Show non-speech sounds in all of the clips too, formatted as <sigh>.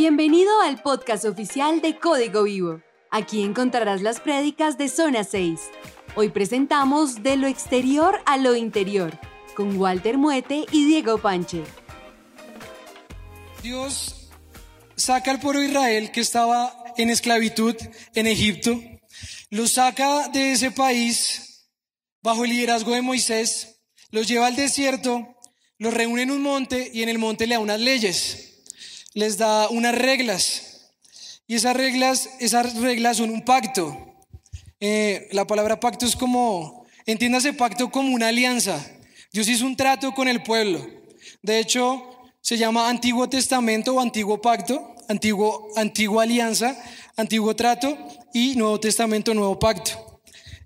Bienvenido al podcast oficial de Código Vivo. Aquí encontrarás las prédicas de Zona 6. Hoy presentamos De lo exterior a lo interior con Walter Muete y Diego Panche. Dios saca al pueblo de Israel que estaba en esclavitud en Egipto, lo saca de ese país bajo el liderazgo de Moisés, los lleva al desierto, los reúne en un monte y en el monte le da unas leyes les da unas reglas. Y esas reglas, esas reglas son un pacto. Eh, la palabra pacto es como, entiéndase pacto como una alianza. Dios hizo un trato con el pueblo. De hecho, se llama Antiguo Testamento o Antiguo Pacto, Antiguo, Antigua Alianza, Antiguo Trato y Nuevo Testamento, Nuevo Pacto.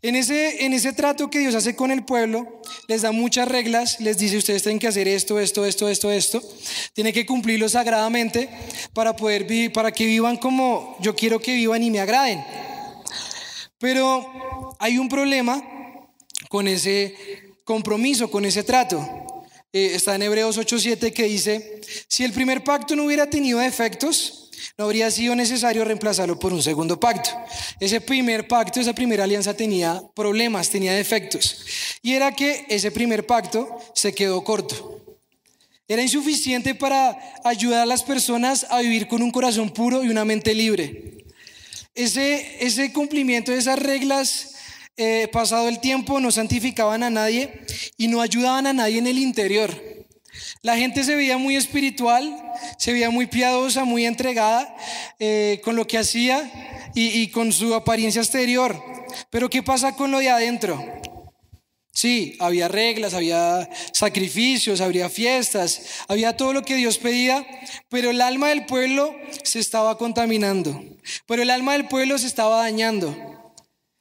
En ese, en ese trato que Dios hace con el pueblo, les da muchas reglas, les dice ustedes tienen que hacer esto, esto, esto, esto, esto. Tienen que cumplirlo sagradamente para poder vivir, para que vivan como yo quiero que vivan y me agraden. Pero hay un problema con ese compromiso, con ese trato. Eh, está en Hebreos 8:7 que dice, si el primer pacto no hubiera tenido efectos, no habría sido necesario reemplazarlo por un segundo pacto. Ese primer pacto, esa primera alianza tenía problemas, tenía defectos. Y era que ese primer pacto se quedó corto. Era insuficiente para ayudar a las personas a vivir con un corazón puro y una mente libre. Ese, cumplimiento de esas reglas, eh, pasado el tiempo, no santificaban a nadie y no ayudaban a nadie en el interior. La gente se veía muy espiritual, se veía muy piadosa, muy entregada eh, con lo que hacía y, con su apariencia exterior. Pero ¿qué pasa con lo de adentro? Sí, había reglas, había sacrificios, había fiestas, había todo lo que Dios pedía, pero el alma del pueblo se estaba contaminando, pero el alma del pueblo se estaba dañando,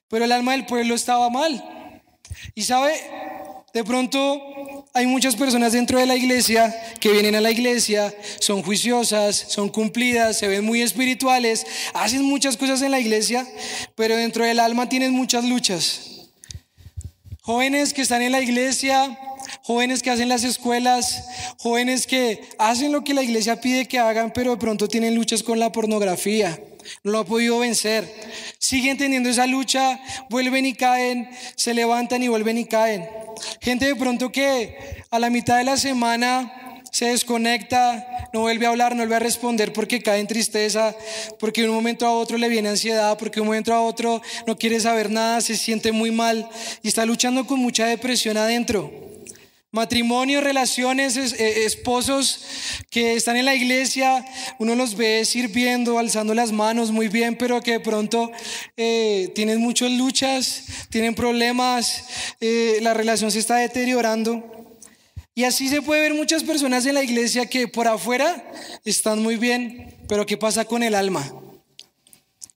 pero el alma del pueblo estaba mal. Y sabe, de pronto hay muchas personas dentro de la iglesia que vienen a la iglesia, son juiciosas, son cumplidas, se ven muy espirituales, hacen muchas cosas en la iglesia, pero dentro del alma tienen muchas luchas. Jóvenes que están en la iglesia, jóvenes que hacen las escuelas, jóvenes que hacen lo que la iglesia pide que hagan, pero de pronto tienen luchas con la pornografía no lo ha podido vencer. Siguen teniendo esa lucha, vuelven y caen, se levantan y vuelven y caen. Gente de pronto que a la mitad de la semana se desconecta, no vuelve a hablar, no vuelve a responder porque cae en tristeza, porque de un momento a otro le viene ansiedad, porque de un momento a otro no quiere saber nada, se siente muy mal y está luchando con mucha depresión adentro. Matrimonio, relaciones, eh, esposos que están en la iglesia, uno los ve sirviendo, alzando las manos muy bien, pero que de pronto eh, tienen muchas luchas, tienen problemas, eh, la relación se está deteriorando. Y así se puede ver muchas personas en la iglesia que por afuera están muy bien, pero ¿qué pasa con el alma?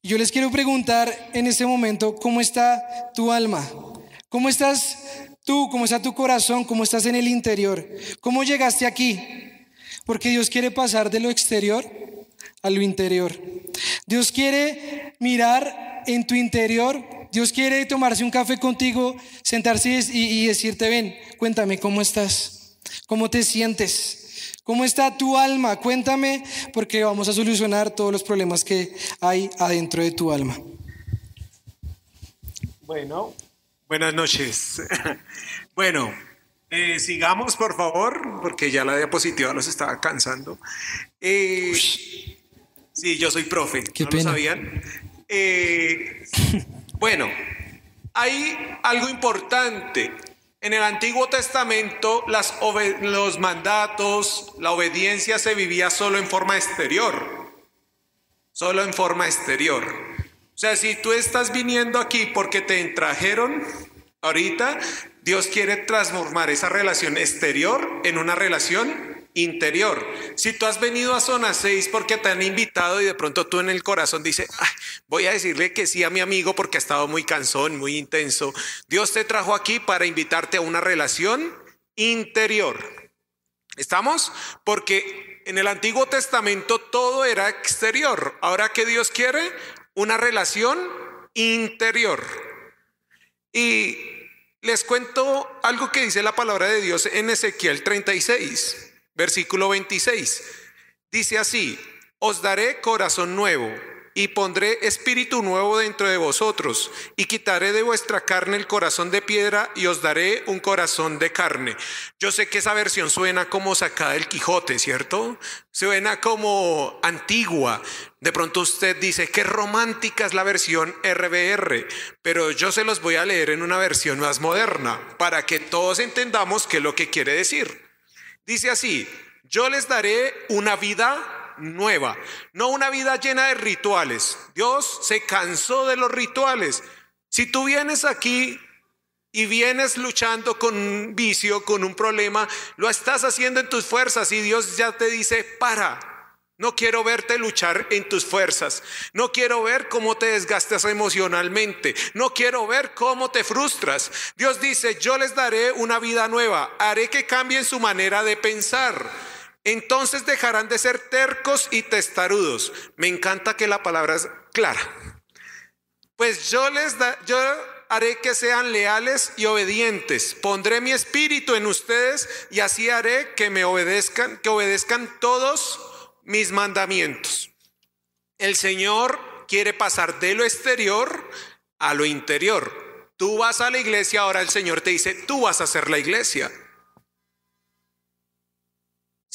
Yo les quiero preguntar en este momento, ¿cómo está tu alma? ¿Cómo estás Tú, cómo está tu corazón, cómo estás en el interior, cómo llegaste aquí. Porque Dios quiere pasar de lo exterior a lo interior. Dios quiere mirar en tu interior. Dios quiere tomarse un café contigo, sentarse y, decirte, ven, cuéntame cómo estás, cómo te sientes, cómo está tu alma. Cuéntame porque vamos a solucionar todos los problemas que hay adentro de tu alma. Bueno, Buenas noches. <laughs> bueno, eh, sigamos por favor, porque ya la diapositiva nos estaba cansando. Eh, sí, yo soy profe. ¿No lo sabían? Eh, bueno, hay algo importante. En el Antiguo Testamento las los mandatos, la obediencia se vivía solo en forma exterior. Solo en forma exterior. O sea, si tú estás viniendo aquí porque te trajeron ahorita, Dios quiere transformar esa relación exterior en una relación interior. Si tú has venido a zona 6 porque te han invitado y de pronto tú en el corazón dices, voy a decirle que sí a mi amigo porque ha estado muy cansón, muy intenso. Dios te trajo aquí para invitarte a una relación interior. ¿Estamos? Porque en el Antiguo Testamento todo era exterior. Ahora que Dios quiere una relación interior. Y les cuento algo que dice la palabra de Dios en Ezequiel 36, versículo 26. Dice así, os daré corazón nuevo y pondré espíritu nuevo dentro de vosotros, y quitaré de vuestra carne el corazón de piedra y os daré un corazón de carne. Yo sé que esa versión suena como sacada del Quijote, ¿cierto? Suena como antigua. De pronto usted dice, qué romántica es la versión RBR, pero yo se los voy a leer en una versión más moderna, para que todos entendamos qué es lo que quiere decir. Dice así, yo les daré una vida nueva, no una vida llena de rituales. Dios se cansó de los rituales. Si tú vienes aquí y vienes luchando con un vicio, con un problema, lo estás haciendo en tus fuerzas y Dios ya te dice, para. No quiero verte luchar en tus fuerzas. No quiero ver cómo te desgastas emocionalmente. No quiero ver cómo te frustras. Dios dice, yo les daré una vida nueva. Haré que cambien su manera de pensar. Entonces dejarán de ser tercos y testarudos. Me encanta que la palabra es clara. Pues yo les da, yo haré que sean leales y obedientes. Pondré mi espíritu en ustedes y así haré que me obedezcan, que obedezcan todos mis mandamientos. El Señor quiere pasar de lo exterior a lo interior. Tú vas a la iglesia, ahora el Señor te dice, tú vas a ser la iglesia.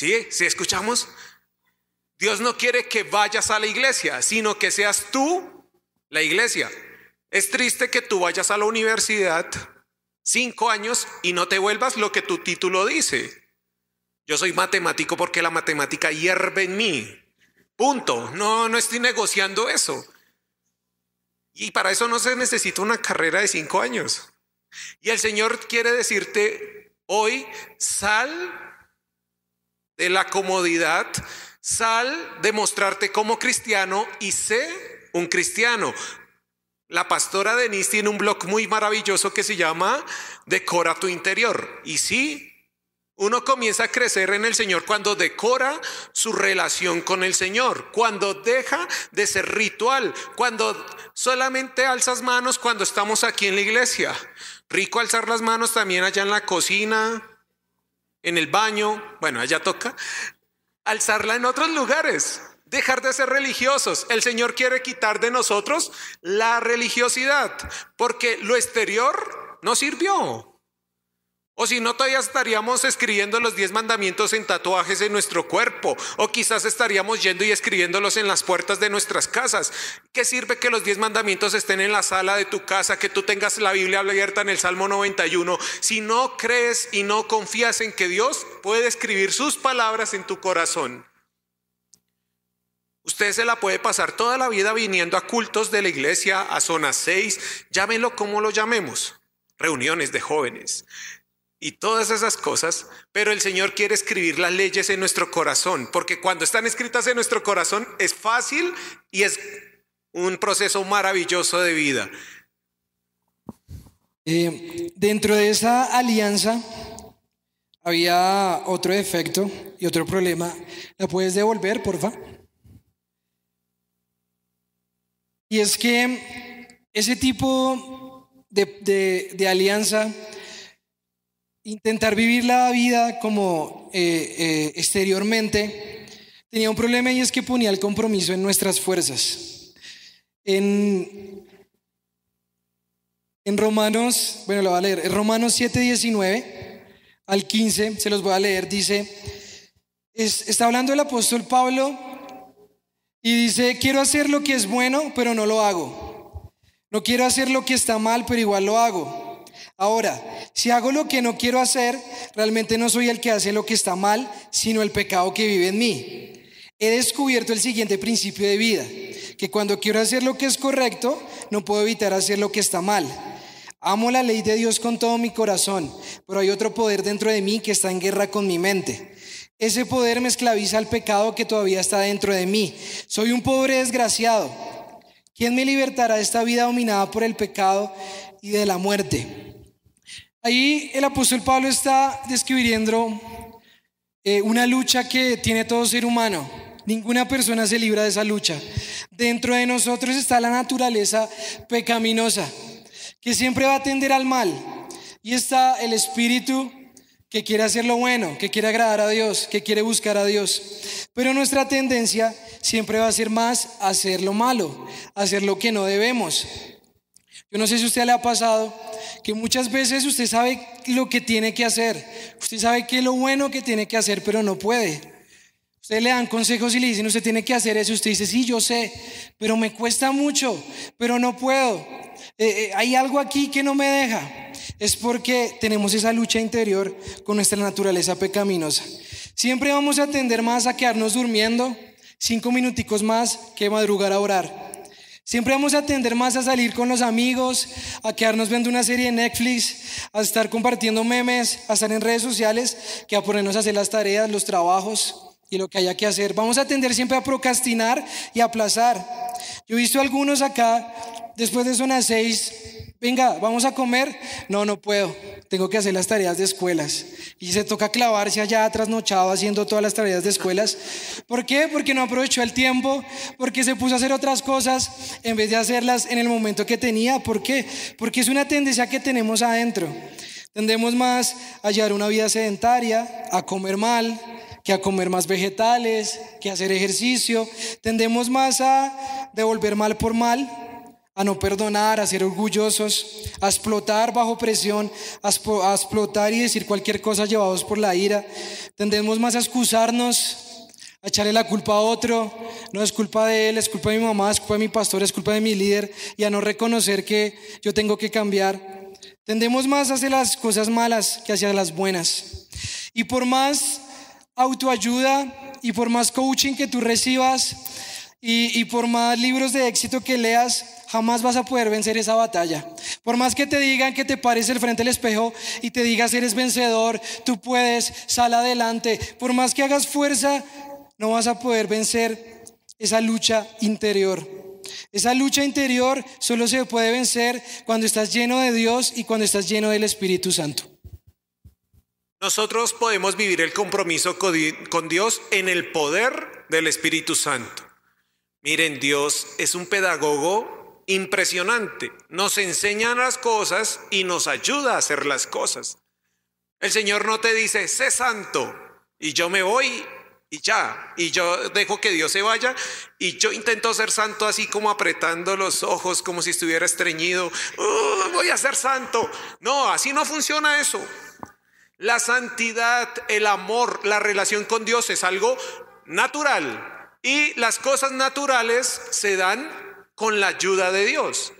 ¿Sí? ¿Sí escuchamos? Dios no quiere que vayas a la iglesia, sino que seas tú la iglesia. Es triste que tú vayas a la universidad cinco años y no te vuelvas lo que tu título dice. Yo soy matemático porque la matemática hierve en mí. Punto. No, no estoy negociando eso. Y para eso no se necesita una carrera de cinco años. Y el Señor quiere decirte hoy, sal de la comodidad, sal de mostrarte como cristiano y sé un cristiano. La pastora Denise tiene un blog muy maravilloso que se llama Decora tu interior. Y sí, uno comienza a crecer en el Señor cuando decora su relación con el Señor, cuando deja de ser ritual, cuando solamente alzas manos cuando estamos aquí en la iglesia. Rico alzar las manos también allá en la cocina, en el baño, bueno, allá toca, alzarla en otros lugares, dejar de ser religiosos. El Señor quiere quitar de nosotros la religiosidad, porque lo exterior no sirvió. O si no, todavía estaríamos escribiendo los diez mandamientos en tatuajes en nuestro cuerpo. O quizás estaríamos yendo y escribiéndolos en las puertas de nuestras casas. ¿Qué sirve que los diez mandamientos estén en la sala de tu casa, que tú tengas la Biblia abierta en el Salmo 91? Si no crees y no confías en que Dios puede escribir sus palabras en tu corazón. Usted se la puede pasar toda la vida viniendo a cultos de la iglesia, a zona 6, llámelo como lo llamemos, reuniones de jóvenes y todas esas cosas, pero el Señor quiere escribir las leyes en nuestro corazón, porque cuando están escritas en nuestro corazón es fácil y es un proceso maravilloso de vida. Eh, dentro de esa alianza había otro defecto y otro problema. ¿La puedes devolver, porfa? Y es que ese tipo de, de alianza intentar vivir la vida como eh, eh, exteriormente, tenía un problema y es que ponía el compromiso en nuestras fuerzas. En, Romanos, bueno, lo voy a leer, en Romanos 7, 19 al 15, se los voy a leer, dice, está hablando el apóstol Pablo y dice, quiero hacer lo que es bueno, pero no lo hago. No quiero hacer lo que está mal, pero igual lo hago. Ahora, si hago lo que no quiero hacer, realmente no soy el que hace lo que está mal, sino el pecado que vive en mí. He descubierto el siguiente principio de vida, que cuando quiero hacer lo que es correcto, no puedo evitar hacer lo que está mal. Amo la ley de Dios con todo mi corazón, pero hay otro poder dentro de mí que está en guerra con mi mente. Ese poder me esclaviza al pecado que todavía está dentro de mí. Soy un pobre desgraciado. ¿Quién me libertará de esta vida dominada por el pecado y de la muerte? Ahí el apóstol Pablo está describiendo eh, una lucha que tiene todo ser humano. Ninguna persona se libra de esa lucha. Dentro de nosotros está la naturaleza pecaminosa, que siempre va a tender al mal. Y está el espíritu que quiere hacer lo bueno, que quiere agradar a Dios, que quiere buscar a Dios. Pero nuestra tendencia siempre va a ser más hacer lo malo, hacer lo que no debemos. Yo no sé si a usted le ha pasado que muchas veces usted sabe lo que tiene que hacer, usted sabe qué es lo bueno que tiene que hacer, pero no puede. Usted le dan consejos y le dicen, usted tiene que hacer eso, usted dice, sí, yo sé, pero me cuesta mucho, pero no puedo. Eh, eh, hay algo aquí que no me deja es porque tenemos esa lucha interior con nuestra naturaleza pecaminosa. Siempre vamos a tender más a quedarnos durmiendo cinco minuticos más que madrugar a orar. Siempre vamos a tender más a salir con los amigos, a quedarnos viendo una serie de Netflix, a estar compartiendo memes, a estar en redes sociales, que a ponernos a hacer las tareas, los trabajos y lo que haya que hacer. Vamos a tender siempre a procrastinar y aplazar. Yo he visto algunos acá, después de zona 6, venga, vamos a comer. No, no puedo. Tengo que hacer las tareas de escuelas. Y se toca clavarse allá trasnochado haciendo todas las tareas de escuelas. ¿Por qué? Porque no aprovechó el tiempo, porque se puso a hacer otras cosas en vez de hacerlas en el momento que tenía. ¿Por qué? Porque es una tendencia que tenemos adentro. Tendemos más a llevar una vida sedentaria, a comer mal, que a comer más vegetales, que a hacer ejercicio. Tendemos más a devolver mal por mal, a no perdonar, a ser orgullosos, a explotar bajo presión, a, explotar y decir cualquier cosa llevados por la ira. Tendemos más a excusarnos, a echarle la culpa a otro. No es culpa de él, es culpa de mi mamá, es culpa de mi pastor, es culpa de mi líder y a no reconocer que yo tengo que cambiar. Tendemos más a hacer las cosas malas que hacia las buenas. Y por más autoayuda y por más coaching que tú recibas y, y por más libros de éxito que leas, jamás vas a poder vencer esa batalla. Por más que te digan que te pares al frente del espejo y te digas eres vencedor, tú puedes, sal adelante. Por más que hagas fuerza, no vas a poder vencer esa lucha interior. Esa lucha interior solo se puede vencer cuando estás lleno de Dios y cuando estás lleno del Espíritu Santo. Nosotros podemos vivir el compromiso con Dios en el poder del Espíritu Santo. Miren, Dios es un pedagogo impresionante. Nos enseña las cosas y nos ayuda a hacer las cosas. El Señor no te dice, sé santo y yo me voy y ya, y yo dejo que Dios se vaya y yo intento ser santo así como apretando los ojos como si estuviera estreñido. Uh, voy a ser santo. No, así no funciona eso. La santidad, el amor, la relación con Dios es algo natural y las cosas naturales se dan con la ayuda de Dios.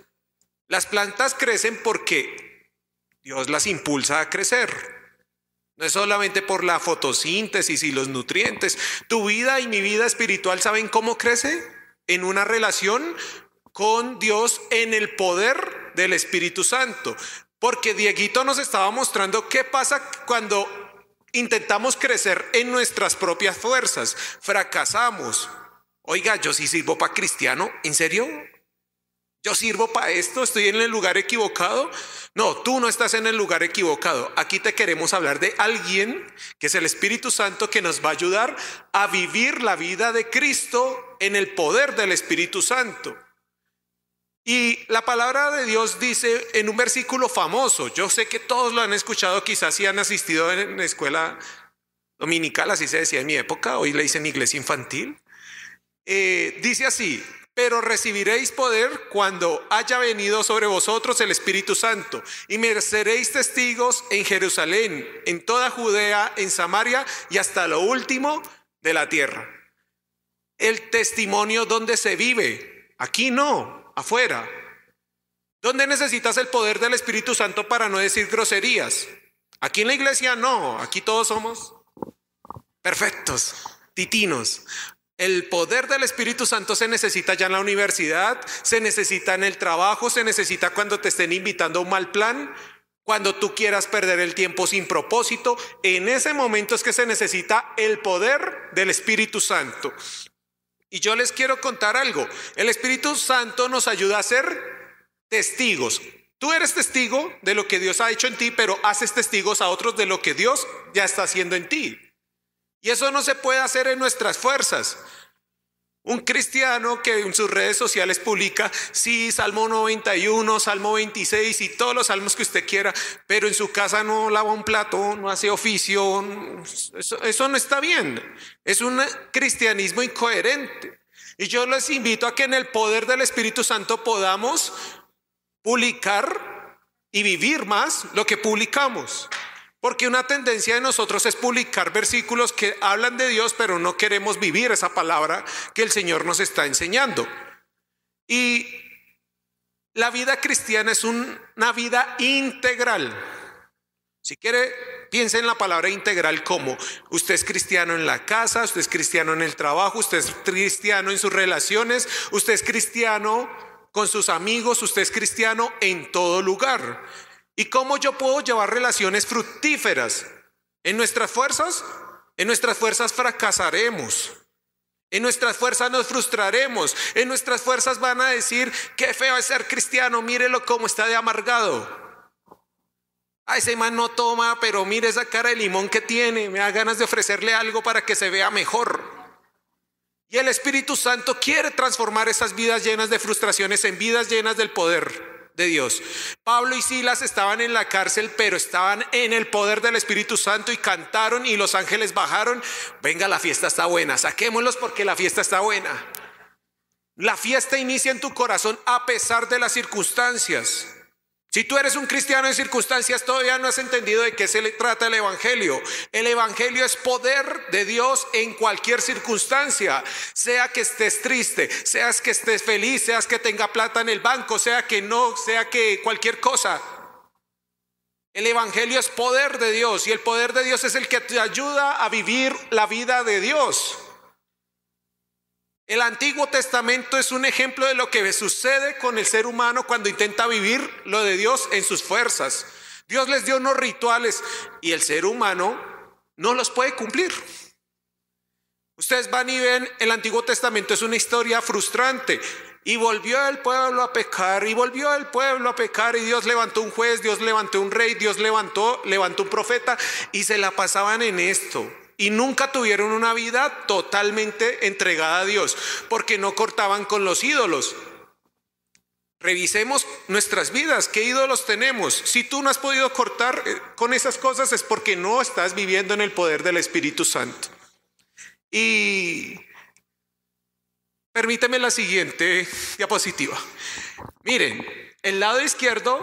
Las plantas crecen porque Dios las impulsa a crecer. No es solamente por la fotosíntesis y los nutrientes. Tu vida y mi vida espiritual, ¿saben cómo crece? En una relación con Dios en el poder del Espíritu Santo. Porque Dieguito nos estaba mostrando qué pasa cuando intentamos crecer en nuestras propias fuerzas. Fracasamos. Oiga, yo sí sirvo para cristiano. ¿En serio? ¿Yo sirvo para esto? ¿Estoy en el lugar equivocado? No, tú no estás en el lugar equivocado. Aquí te queremos hablar de alguien que es el Espíritu Santo que nos va a ayudar a vivir la vida de Cristo en el poder del Espíritu Santo. Y la palabra de Dios dice en un versículo famoso, yo sé que todos lo han escuchado, quizás si han asistido en la escuela dominical, así se decía en mi época, hoy le dicen iglesia infantil. Eh, dice así, pero recibiréis poder cuando haya venido sobre vosotros el Espíritu Santo y me seréis testigos en Jerusalén, en toda Judea, en Samaria y hasta lo último de la tierra. El testimonio donde se vive, aquí no, afuera. ¿Dónde necesitas el poder del Espíritu Santo para no decir groserías? Aquí en la iglesia no, aquí todos somos perfectos, titinos. El poder del Espíritu Santo se necesita ya en la universidad, se necesita en el trabajo, se necesita cuando te estén invitando a un mal plan, cuando tú quieras perder el tiempo sin propósito. En ese momento es que se necesita el poder del Espíritu Santo. Y yo les quiero contar algo. El Espíritu Santo nos ayuda a ser testigos. Tú eres testigo de lo que Dios ha hecho en ti, pero haces testigos a otros de lo que Dios ya está haciendo en ti. Y eso no se puede hacer en nuestras fuerzas. Un cristiano que en sus redes sociales publica, sí, Salmo 91, Salmo 26 y todos los salmos que usted quiera, pero en su casa no lava un plato, no hace oficio, eso, eso no está bien. Es un cristianismo incoherente. Y yo les invito a que en el poder del Espíritu Santo podamos publicar y vivir más lo que publicamos. Porque una tendencia de nosotros es publicar versículos que hablan de Dios, pero no queremos vivir esa palabra que el Señor nos está enseñando. Y la vida cristiana es una vida integral. Si quiere, piense en la palabra integral como usted es cristiano en la casa, usted es cristiano en el trabajo, usted es cristiano en sus relaciones, usted es cristiano con sus amigos, usted es cristiano en todo lugar. ¿Y cómo yo puedo llevar relaciones fructíferas? En nuestras fuerzas, en nuestras fuerzas fracasaremos. En nuestras fuerzas nos frustraremos. En nuestras fuerzas van a decir, qué feo es ser cristiano, mírelo cómo está de amargado. A ese man no toma, pero mire esa cara de limón que tiene. Me da ganas de ofrecerle algo para que se vea mejor. Y el Espíritu Santo quiere transformar esas vidas llenas de frustraciones en vidas llenas del poder de Dios. Pablo y Silas estaban en la cárcel, pero estaban en el poder del Espíritu Santo y cantaron y los ángeles bajaron. Venga, la fiesta está buena, saquémoslos porque la fiesta está buena. La fiesta inicia en tu corazón a pesar de las circunstancias. Si tú eres un cristiano en circunstancias, todavía no has entendido de qué se le trata el Evangelio. El Evangelio es poder de Dios en cualquier circunstancia, sea que estés triste, seas que estés feliz, seas que tenga plata en el banco, sea que no, sea que cualquier cosa. El Evangelio es poder de Dios y el poder de Dios es el que te ayuda a vivir la vida de Dios. El Antiguo Testamento es un ejemplo de lo que sucede con el ser humano cuando intenta vivir lo de Dios en sus fuerzas. Dios les dio unos rituales y el ser humano no los puede cumplir. Ustedes van y ven, el Antiguo Testamento es una historia frustrante. Y volvió el pueblo a pecar, y volvió el pueblo a pecar, y Dios levantó un juez, Dios levantó un rey, Dios levantó, levantó un profeta, y se la pasaban en esto y nunca tuvieron una vida totalmente entregada a Dios, porque no cortaban con los ídolos. Revisemos nuestras vidas, qué ídolos tenemos. Si tú no has podido cortar eh, con esas cosas es porque no estás viviendo en el poder del Espíritu Santo. Y permíteme la siguiente diapositiva. Miren, el lado izquierdo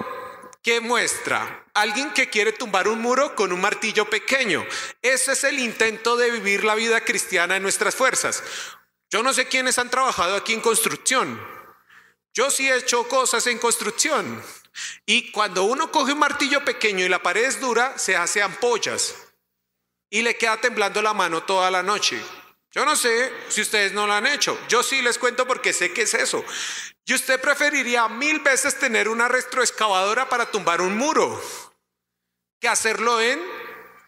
¿Qué muestra? Alguien que quiere tumbar un muro con un martillo pequeño. Ese es el intento de vivir la vida cristiana en nuestras fuerzas. Yo no sé quiénes han trabajado aquí en construcción. Yo sí he hecho cosas en construcción. Y cuando uno coge un martillo pequeño y la pared es dura, se hace ampollas. Y le queda temblando la mano toda la noche. Yo no sé si ustedes no lo han hecho. Yo sí les cuento porque sé que es eso. Y usted preferiría mil veces tener una retroexcavadora para tumbar un muro que hacerlo en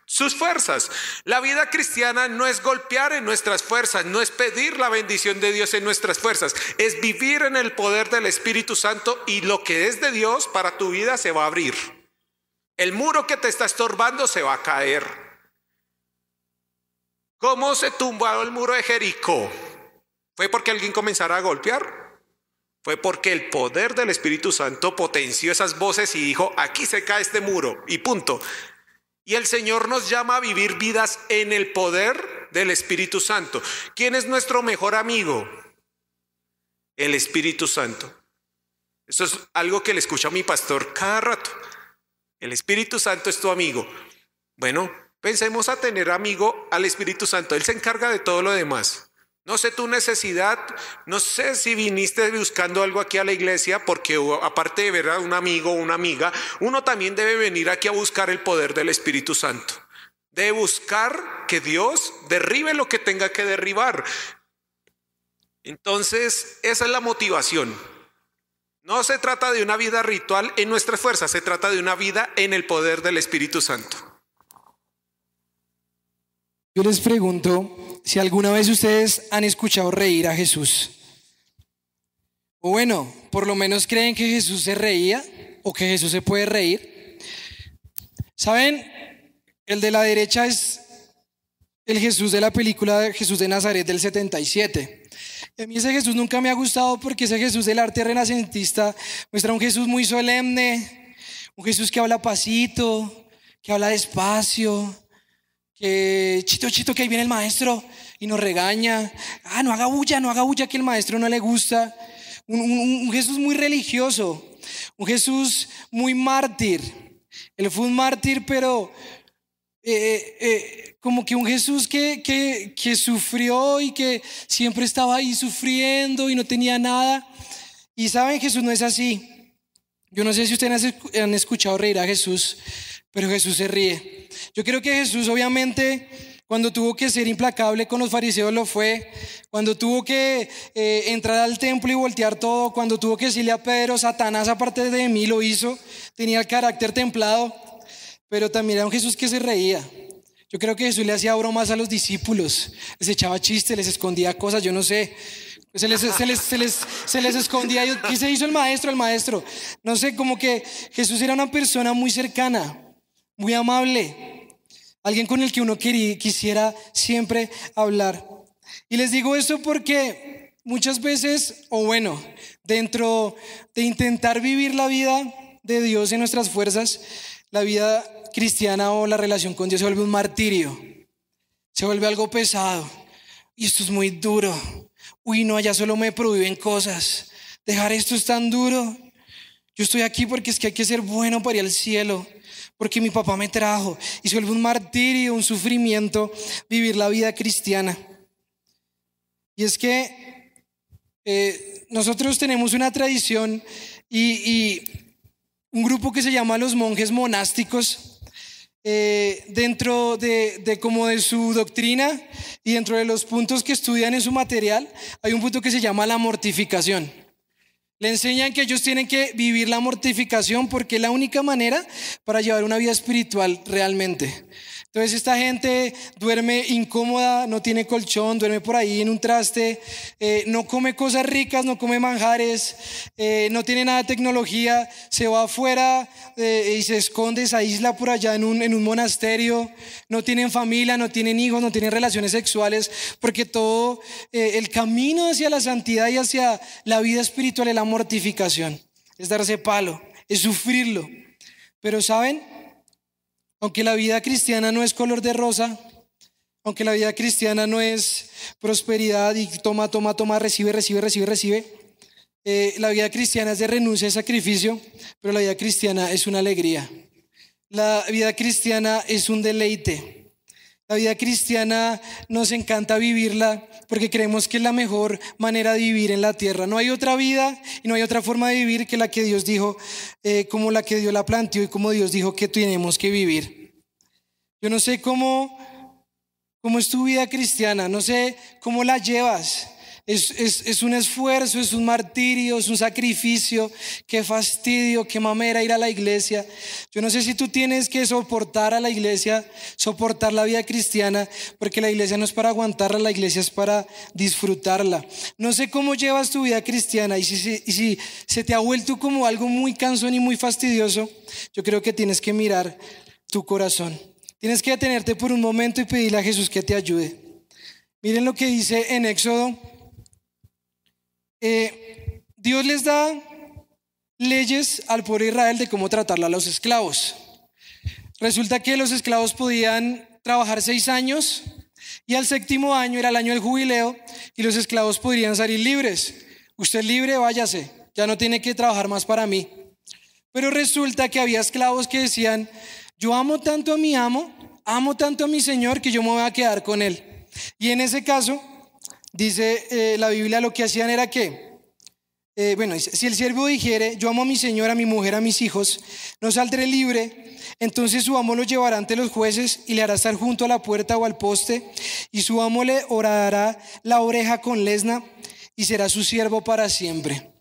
sus fuerzas. La vida cristiana no es golpear en nuestras fuerzas, no es pedir la bendición de Dios en nuestras fuerzas, es vivir en el poder del Espíritu Santo y lo que es de Dios para tu vida se va a abrir. El muro que te está estorbando se va a caer. ¿Cómo se tumbó el muro de Jericó? ¿Fue porque alguien comenzara a golpear? Fue porque el poder del Espíritu Santo potenció esas voces y dijo, aquí se cae este muro y punto. Y el Señor nos llama a vivir vidas en el poder del Espíritu Santo. ¿Quién es nuestro mejor amigo? El Espíritu Santo. Eso es algo que le escucha a mi pastor cada rato. El Espíritu Santo es tu amigo. Bueno, pensemos a tener amigo al Espíritu Santo. Él se encarga de todo lo demás. No sé tu necesidad, no sé si viniste buscando algo aquí a la iglesia, porque aparte de ver a un amigo o una amiga, uno también debe venir aquí a buscar el poder del Espíritu Santo. Debe buscar que Dios derribe lo que tenga que derribar. Entonces, esa es la motivación. No se trata de una vida ritual en nuestra fuerza, se trata de una vida en el poder del Espíritu Santo. Yo les pregunto si alguna vez ustedes han escuchado reír a Jesús. O bueno, por lo menos creen que Jesús se reía o que Jesús se puede reír. ¿Saben? El de la derecha es el Jesús de la película de Jesús de Nazaret del 77. A mí ese Jesús nunca me ha gustado porque ese Jesús del arte renacentista muestra un Jesús muy solemne, un Jesús que habla pasito, que habla despacio, que chito, chito, que ahí viene el maestro y nos regaña. Ah, no haga bulla, no haga bulla que el maestro no le gusta. Un, Jesús muy religioso, un Jesús muy mártir. Él fue un mártir, pero eh, eh, como que un Jesús que, que, que, sufrió y que siempre estaba ahí sufriendo y no tenía nada. Y saben, Jesús no es así. Yo no sé si ustedes han escuchado reír a Jesús, pero Jesús se ríe. Yo creo que Jesús obviamente cuando tuvo que ser implacable con los fariseos lo fue, cuando tuvo que eh, entrar al templo y voltear todo, cuando tuvo que decirle a Pedro, Satanás aparte de mí lo hizo, tenía el carácter templado, pero también era un Jesús que se reía. Yo creo que Jesús le hacía bromas a los discípulos, les echaba chistes, les escondía cosas, yo no sé. Se les, se les, se les, se les escondía. ¿Qué se hizo el maestro? El maestro. No sé, como que Jesús era una persona muy cercana, muy amable, alguien con el que uno quisiera siempre hablar. Y les digo esto porque muchas veces, o bueno, dentro de intentar vivir la vida de Dios en nuestras fuerzas, la vida cristiana o la relación con Dios se vuelve un martirio, se vuelve algo pesado. Y esto es muy duro. Uy, no, allá solo me prohíben cosas. Dejar esto es tan duro. Yo estoy aquí porque es que hay que ser bueno para ir al cielo, porque mi papá me trajo. Y se un martirio, un sufrimiento vivir la vida cristiana. Y es que eh, nosotros tenemos una tradición y un grupo que se llama los monjes monásticos. Eh, dentro de, de, como de su doctrina y dentro de los puntos que estudian en su material, hay un punto que se llama la mortificación. Le enseñan que ellos tienen que vivir la mortificación porque es la única manera para llevar una vida espiritual realmente. Entonces esta gente duerme incómoda, no tiene colchón, duerme por ahí en un traste, eh, no come cosas ricas, no come manjares, eh, no tiene nada de tecnología, se va afuera eh, y se esconde, se aísla por allá en un, en un monasterio, no tienen familia, no tienen hijos, no tienen relaciones sexuales, porque todo el camino hacia la santidad y hacia la vida espiritual es la mortificación, es darse palo, es sufrirlo. Pero saben, aunque la vida cristiana no es color de rosa, aunque la vida cristiana no es prosperidad y toma, toma, toma, recibe, recibe, recibe, recibe, eh, la vida cristiana es de renuncia y sacrificio, pero la vida cristiana es una alegría. La vida cristiana es un deleite. La vida cristiana nos encanta vivirla porque creemos que es la mejor manera de vivir en la tierra. No hay otra vida y no hay otra forma de vivir que la que Dios dijo, eh, como la que Dios la planteó y como Dios dijo que tenemos que vivir. Yo no sé cómo, cómo es tu vida cristiana, no sé cómo la llevas. Es, un esfuerzo, es un martirio, es un sacrificio. Qué fastidio, qué mamera ir a la iglesia. Yo no sé si tú tienes que soportar a la iglesia, soportar la vida cristiana, porque la iglesia no es para aguantarla, la iglesia es para disfrutarla. No sé cómo llevas tu vida cristiana y si, y si se te ha vuelto como algo muy cansón y muy fastidioso, yo creo que tienes que mirar tu corazón. Tienes que detenerte por un momento y pedirle a Jesús que te ayude. Miren lo que dice en Éxodo eh, Dios les da leyes al pueblo de Israel de cómo tratarla a los esclavos. Resulta que los esclavos podían trabajar seis años y al séptimo año era el año del jubileo y los esclavos podrían salir libres. Usted libre, váyase, ya no tiene que trabajar más para mí. Pero resulta que había esclavos que decían, yo amo tanto a mi amo, amo tanto a mi Señor que yo me voy a quedar con él. Y en ese caso, Dice eh, la Biblia, lo que hacían era que, eh, bueno, si el siervo dijere, yo amo a mi señora, a mi mujer, a mis hijos, no saldré libre, entonces su amo lo llevará ante los jueces y le hará estar junto a la puerta o al poste, y su amo le orará la oreja con lesna y será su siervo para siempre.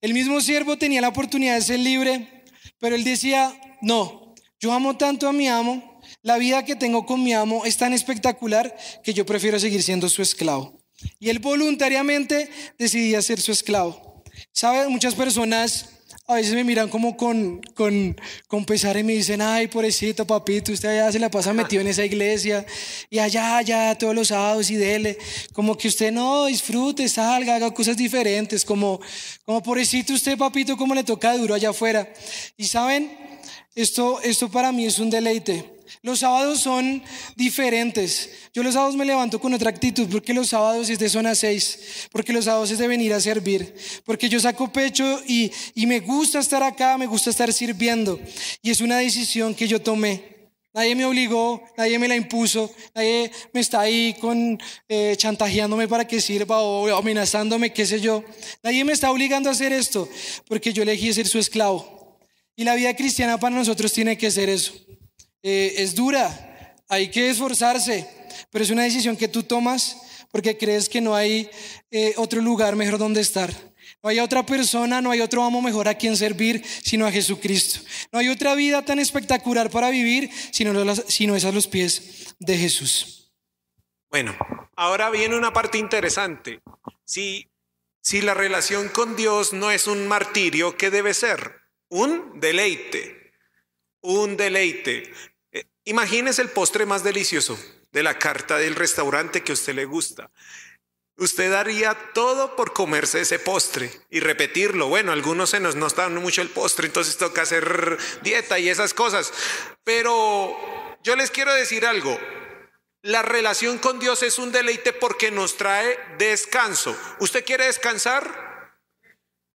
El mismo siervo tenía la oportunidad de ser libre, pero él decía, no, yo amo tanto a mi amo, la vida que tengo con mi amo es tan espectacular que yo prefiero seguir siendo su esclavo. Y él voluntariamente decidía ser su esclavo. ¿Sabe? Muchas personas a veces me miran como con, con, con pesar y me dicen, ay, pobrecito, papito, usted allá se la pasa metido en esa iglesia y allá, allá, todos los sábados y dele. Como que usted no disfrute, salga, haga cosas diferentes, como, como pobrecito usted, papito, como le toca duro allá afuera. Y saben, esto, esto para mí es un deleite. Los sábados son diferentes. Yo los sábados me levanto con otra actitud porque los sábados es de zona 6, porque los sábados es de venir a servir, porque yo saco pecho y, y me gusta estar acá, me gusta estar sirviendo. Y es una decisión que yo tomé. Nadie me obligó, nadie me la impuso, nadie me está ahí con eh, chantajeándome para que sirva o amenazándome, qué sé yo. Nadie me está obligando a hacer esto porque yo elegí ser su esclavo. Y la vida cristiana para nosotros tiene que ser eso. Eh, es dura, hay que esforzarse, pero es una decisión que tú tomas porque crees que no hay eh, otro lugar mejor donde estar. No hay otra persona, no hay otro amo mejor a quien servir sino a Jesucristo. No hay otra vida tan espectacular para vivir sino, sino es a los pies de Jesús. Bueno, ahora viene una parte interesante. Si, si la relación con Dios no es un martirio, ¿qué debe ser? Un deleite. Un deleite. Imagínese el postre más delicioso de la carta del restaurante que a usted le gusta. Usted daría todo por comerse ese postre y repetirlo. Bueno, algunos se nos no están mucho el postre, entonces toca hacer dieta y esas cosas. Pero yo les quiero decir algo. La relación con Dios es un deleite porque nos trae descanso. ¿Usted quiere descansar?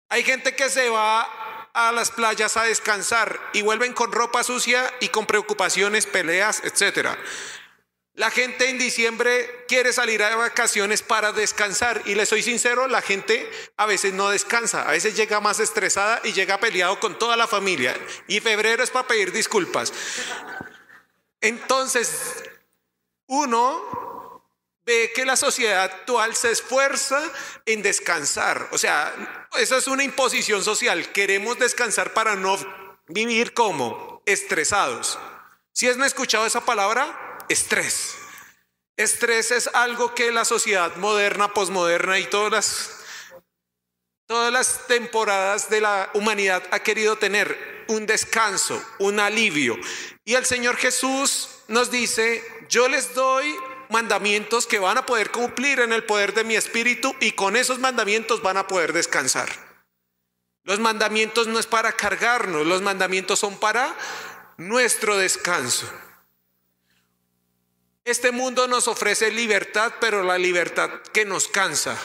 Hay gente que se va a las playas a descansar y vuelven con ropa sucia y con preocupaciones, peleas, etcétera. La gente en diciembre quiere salir a vacaciones para descansar y le soy sincero, la gente a veces no descansa, a veces llega más estresada y llega peleado con toda la familia y febrero es para pedir disculpas. Entonces, uno ve que la sociedad actual se esfuerza en descansar. O sea, esa es una imposición social. Queremos descansar para no vivir como estresados. Si has escuchado esa palabra, estrés. Estrés es algo que la sociedad moderna, posmoderna y todas todas las temporadas de la humanidad ha querido tener un descanso, un alivio. Y el Señor Jesús nos dice, yo les doy mandamientos que van a poder cumplir en el poder de mi espíritu y con esos mandamientos van a poder descansar. Los mandamientos no es para cargarnos, los mandamientos son para nuestro descanso. Este mundo nos ofrece libertad, pero la libertad que nos cansa.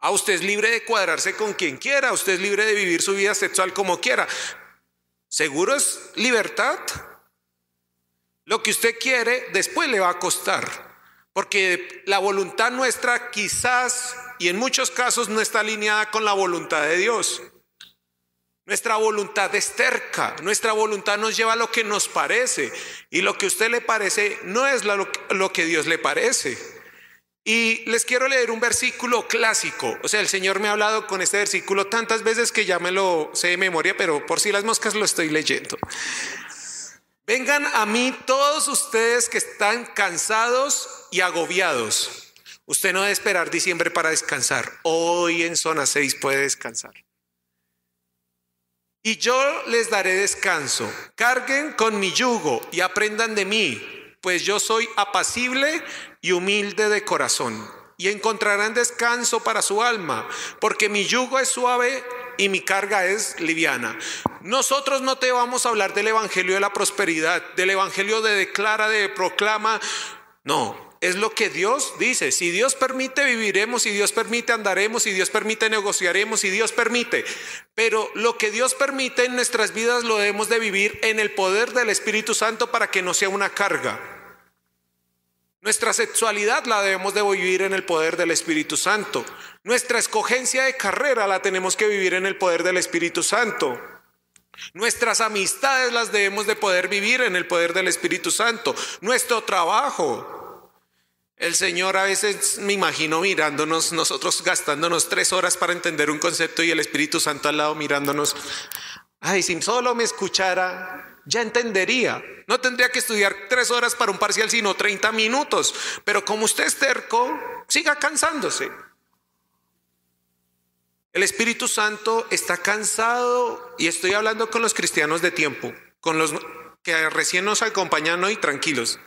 A usted es libre de cuadrarse con quien quiera, usted es libre de vivir su vida sexual como quiera. ¿Seguro es libertad? Lo que usted quiere después le va a costar, porque la voluntad nuestra quizás y en muchos casos no está alineada con la voluntad de Dios. Nuestra voluntad es terca, nuestra voluntad nos lleva a lo que nos parece y lo que a usted le parece no es lo, que Dios le parece. Y les quiero leer un versículo clásico. O sea, el Señor me ha hablado con este versículo tantas veces que ya me lo sé de memoria, pero por si las moscas lo estoy leyendo. Vengan a mí todos ustedes que están cansados y agobiados. Usted no debe esperar diciembre para descansar. Hoy en zona 6 puede descansar. Y yo les daré descanso. Carguen con mi yugo y aprendan de mí, pues yo soy apacible y humilde de corazón. Y encontrarán descanso para su alma, porque mi yugo es suave y mi carga es liviana. Nosotros no te vamos a hablar del Evangelio de la prosperidad, del Evangelio de declara, de proclama. No, es lo que Dios dice. Si Dios permite, viviremos. Si Dios permite, andaremos. Si Dios permite, negociaremos. Si Dios permite. Pero lo que Dios permite en nuestras vidas lo debemos de vivir en el poder del Espíritu Santo para que no sea una carga. Nuestra sexualidad la debemos de vivir en el poder del Espíritu Santo. Nuestra escogencia de carrera la tenemos que vivir en el poder del Espíritu Santo. Nuestras amistades las debemos de poder vivir en el poder del Espíritu Santo. Nuestro trabajo. El Señor a veces me imagino mirándonos, nosotros gastándonos tres horas para entender un concepto y el Espíritu Santo al lado mirándonos. Ay, si solo me escuchara, ya entendería. No tendría que estudiar tres horas para un parcial, sino 30 minutos. Pero como usted es terco, siga cansándose. El Espíritu Santo está cansado, y estoy hablando con los cristianos de tiempo, con los que recién nos acompañan hoy, tranquilos.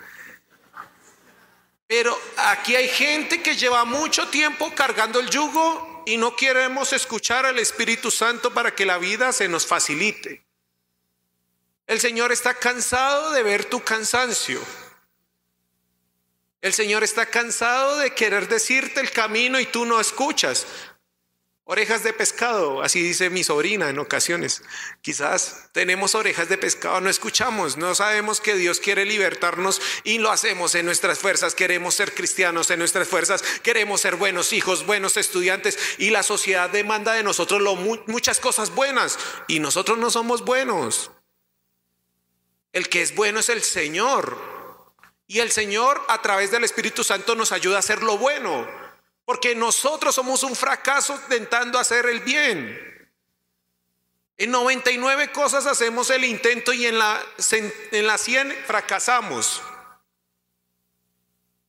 Pero aquí hay gente que lleva mucho tiempo cargando el yugo y no queremos escuchar al Espíritu Santo para que la vida se nos facilite. El Señor está cansado de ver tu cansancio. El Señor está cansado de querer decirte el camino y tú no escuchas. Orejas de pescado, así dice mi sobrina en ocasiones. Quizás tenemos orejas de pescado, no escuchamos, no sabemos que Dios quiere libertarnos y lo hacemos en nuestras fuerzas. Queremos ser cristianos en nuestras fuerzas, queremos ser buenos hijos, buenos estudiantes y la sociedad demanda de nosotros muchas cosas buenas y nosotros no somos buenos. El que es bueno es el Señor y el Señor a través del Espíritu Santo nos ayuda a hacer lo bueno. Porque nosotros somos un fracaso intentando hacer el bien. En 99 cosas hacemos el intento y en la, en la 100 fracasamos.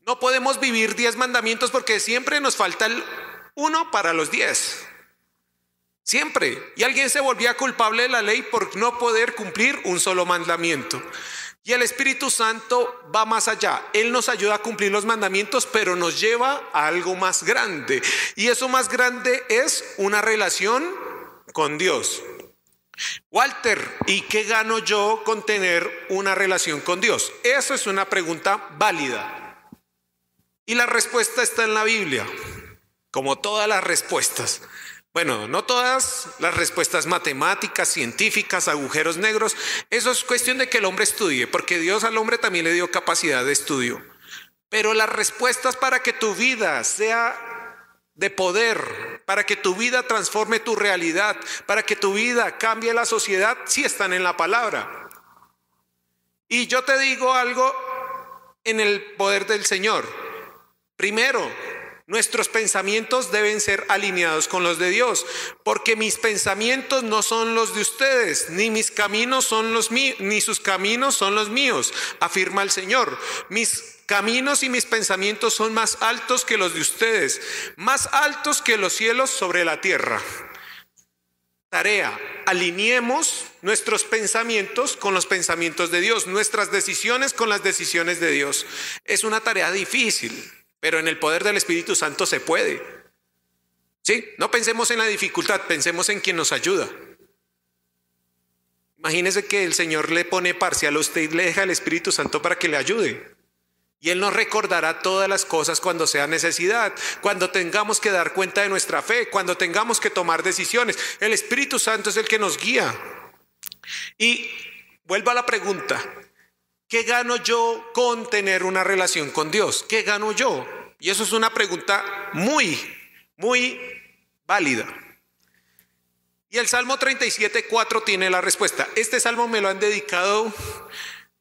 No podemos vivir 10 mandamientos porque siempre nos falta el uno para los 10. Siempre. Y alguien se volvía culpable de la ley por no poder cumplir un solo mandamiento. Y el Espíritu Santo va más allá. Él nos ayuda a cumplir los mandamientos, pero nos lleva a algo más grande. Y eso más grande es una relación con Dios. Walter, ¿y qué gano yo con tener una relación con Dios? Eso es una pregunta válida. Y la respuesta está en la Biblia, como todas las respuestas. Bueno, no todas las respuestas matemáticas, científicas, agujeros negros, eso es cuestión de que el hombre estudie, porque Dios al hombre también le dio capacidad de estudio. Pero las respuestas para que tu vida sea de poder, para que tu vida transforme tu realidad, para que tu vida cambie la sociedad, sí están en la palabra. Y yo te digo algo en el poder del Señor. Primero, Nuestros pensamientos deben ser alineados con los de Dios, porque mis pensamientos no son los de ustedes, ni mis caminos son los míos, ni sus caminos son los míos, afirma el Señor. Mis caminos y mis pensamientos son más altos que los de ustedes, más altos que los cielos sobre la tierra. Tarea, alineemos nuestros pensamientos con los pensamientos de Dios, nuestras decisiones con las decisiones de Dios. Es una tarea difícil. Pero en el poder del Espíritu Santo se puede. ¿Sí? No pensemos en la dificultad, pensemos en quien nos ayuda. Imagínese que el Señor le pone parcial a usted y le deja el Espíritu Santo para que le ayude. Y Él nos recordará todas las cosas cuando sea necesidad, cuando tengamos que dar cuenta de nuestra fe, cuando tengamos que tomar decisiones. El Espíritu Santo es el que nos guía. Y vuelvo a la pregunta, ¿Qué gano yo con tener una relación con Dios? ¿Qué gano yo? Y eso es una pregunta muy, muy válida. Y el Salmo 37, 4 tiene la respuesta. Este salmo me lo han dedicado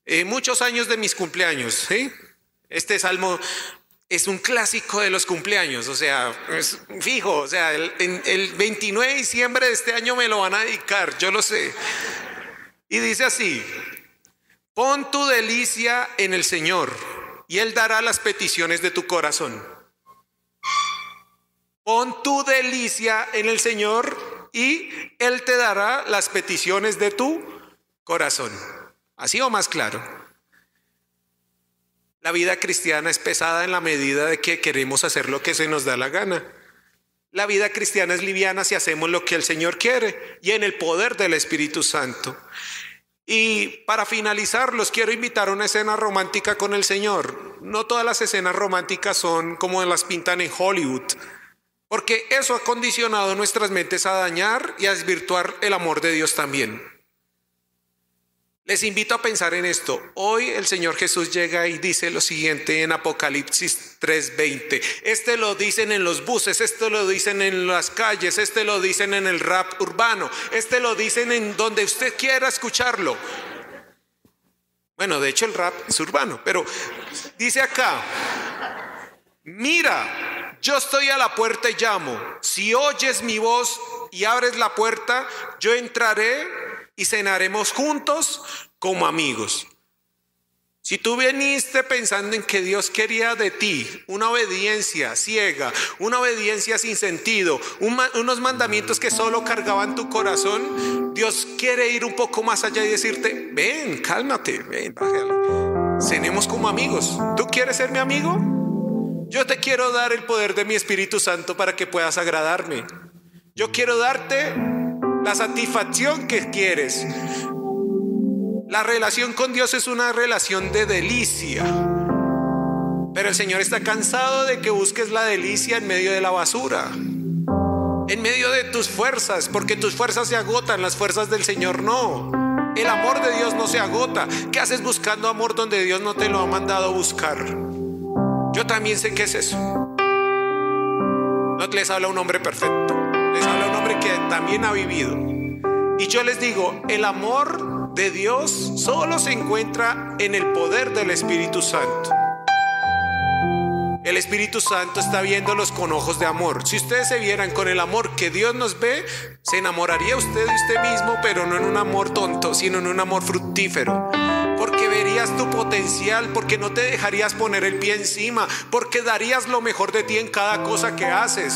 eh, muchos años de mis cumpleaños. Este salmo es un clásico de los cumpleaños, o sea, es fijo, o sea, el, el 29 de diciembre de este año me lo van a dedicar, yo lo sé. Y dice así, Pon tu delicia en el Señor y Él dará las peticiones de tu corazón. Pon tu delicia en el Señor y Él te dará las peticiones de tu corazón. Así o más claro. La vida cristiana es pesada en la medida de que queremos hacer lo que se nos da la gana. La vida cristiana es liviana si hacemos lo que el Señor quiere y en el poder del Espíritu Santo. Y para finalizar, los quiero invitar a una escena romántica con el Señor. No todas las escenas románticas son como las pintan en Hollywood, porque eso ha condicionado nuestras mentes a dañar y a desvirtuar el amor de Dios también. Les invito a pensar en esto. Hoy el Señor Jesús llega y dice lo siguiente en Apocalipsis 3:20. Este lo dicen en los buses, este lo dicen en las calles, este lo dicen en el rap urbano, este lo dicen en donde usted quiera escucharlo. Bueno, de hecho el rap es urbano, pero dice acá, mira, yo estoy a la puerta y llamo. Si oyes mi voz y abres la puerta, yo entraré y cenaremos juntos como amigos. Si tú viniste pensando en que Dios quería de ti una obediencia ciega, una obediencia sin sentido, unos mandamientos que solo cargaban tu corazón, Dios quiere ir un poco más allá y decirte, ven, cálmate, ven, bájale. Cenemos como amigos. ¿Tú quieres ser mi amigo? Yo te quiero dar el poder de mi Espíritu Santo para que puedas agradarme. Yo quiero darte la satisfacción que quieres. La relación con Dios es una relación de delicia. Pero el Señor está cansado de que busques la delicia en medio de la basura. En medio de tus fuerzas, porque tus fuerzas se agotan, las fuerzas del Señor no. El amor de Dios no se agota. ¿Qué haces buscando amor donde Dios no te lo ha mandado buscar? Yo también sé qué es eso. No les habla un hombre perfecto. Que también ha vivido. Y yo les digo, el amor de Dios solo se encuentra en el poder del Espíritu Santo. El Espíritu Santo está viéndolos con ojos de amor. Si ustedes se vieran con el amor que Dios nos ve, se enamoraría usted de usted mismo, pero no en un amor tonto, sino en un amor fructífero. Porque verías tu potencial, porque no te dejarías poner el pie encima, porque darías lo mejor de ti en cada cosa que haces.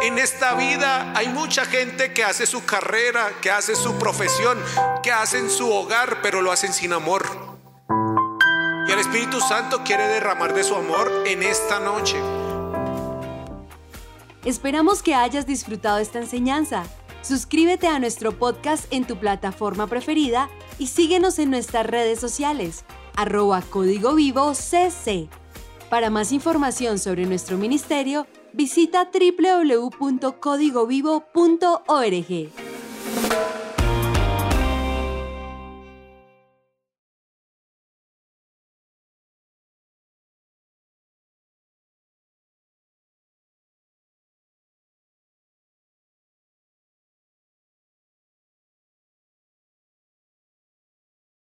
En esta vida hay mucha gente que hace su carrera, que hace su profesión, que hacen su hogar, pero lo hacen sin amor. Y el Espíritu Santo quiere derramar de su amor en esta noche. Esperamos que hayas disfrutado esta enseñanza. Suscríbete a nuestro podcast en tu plataforma preferida y síguenos en nuestras redes sociales, arroba código vivo cc. Para más información sobre nuestro ministerio, visita www.códigovivo.org.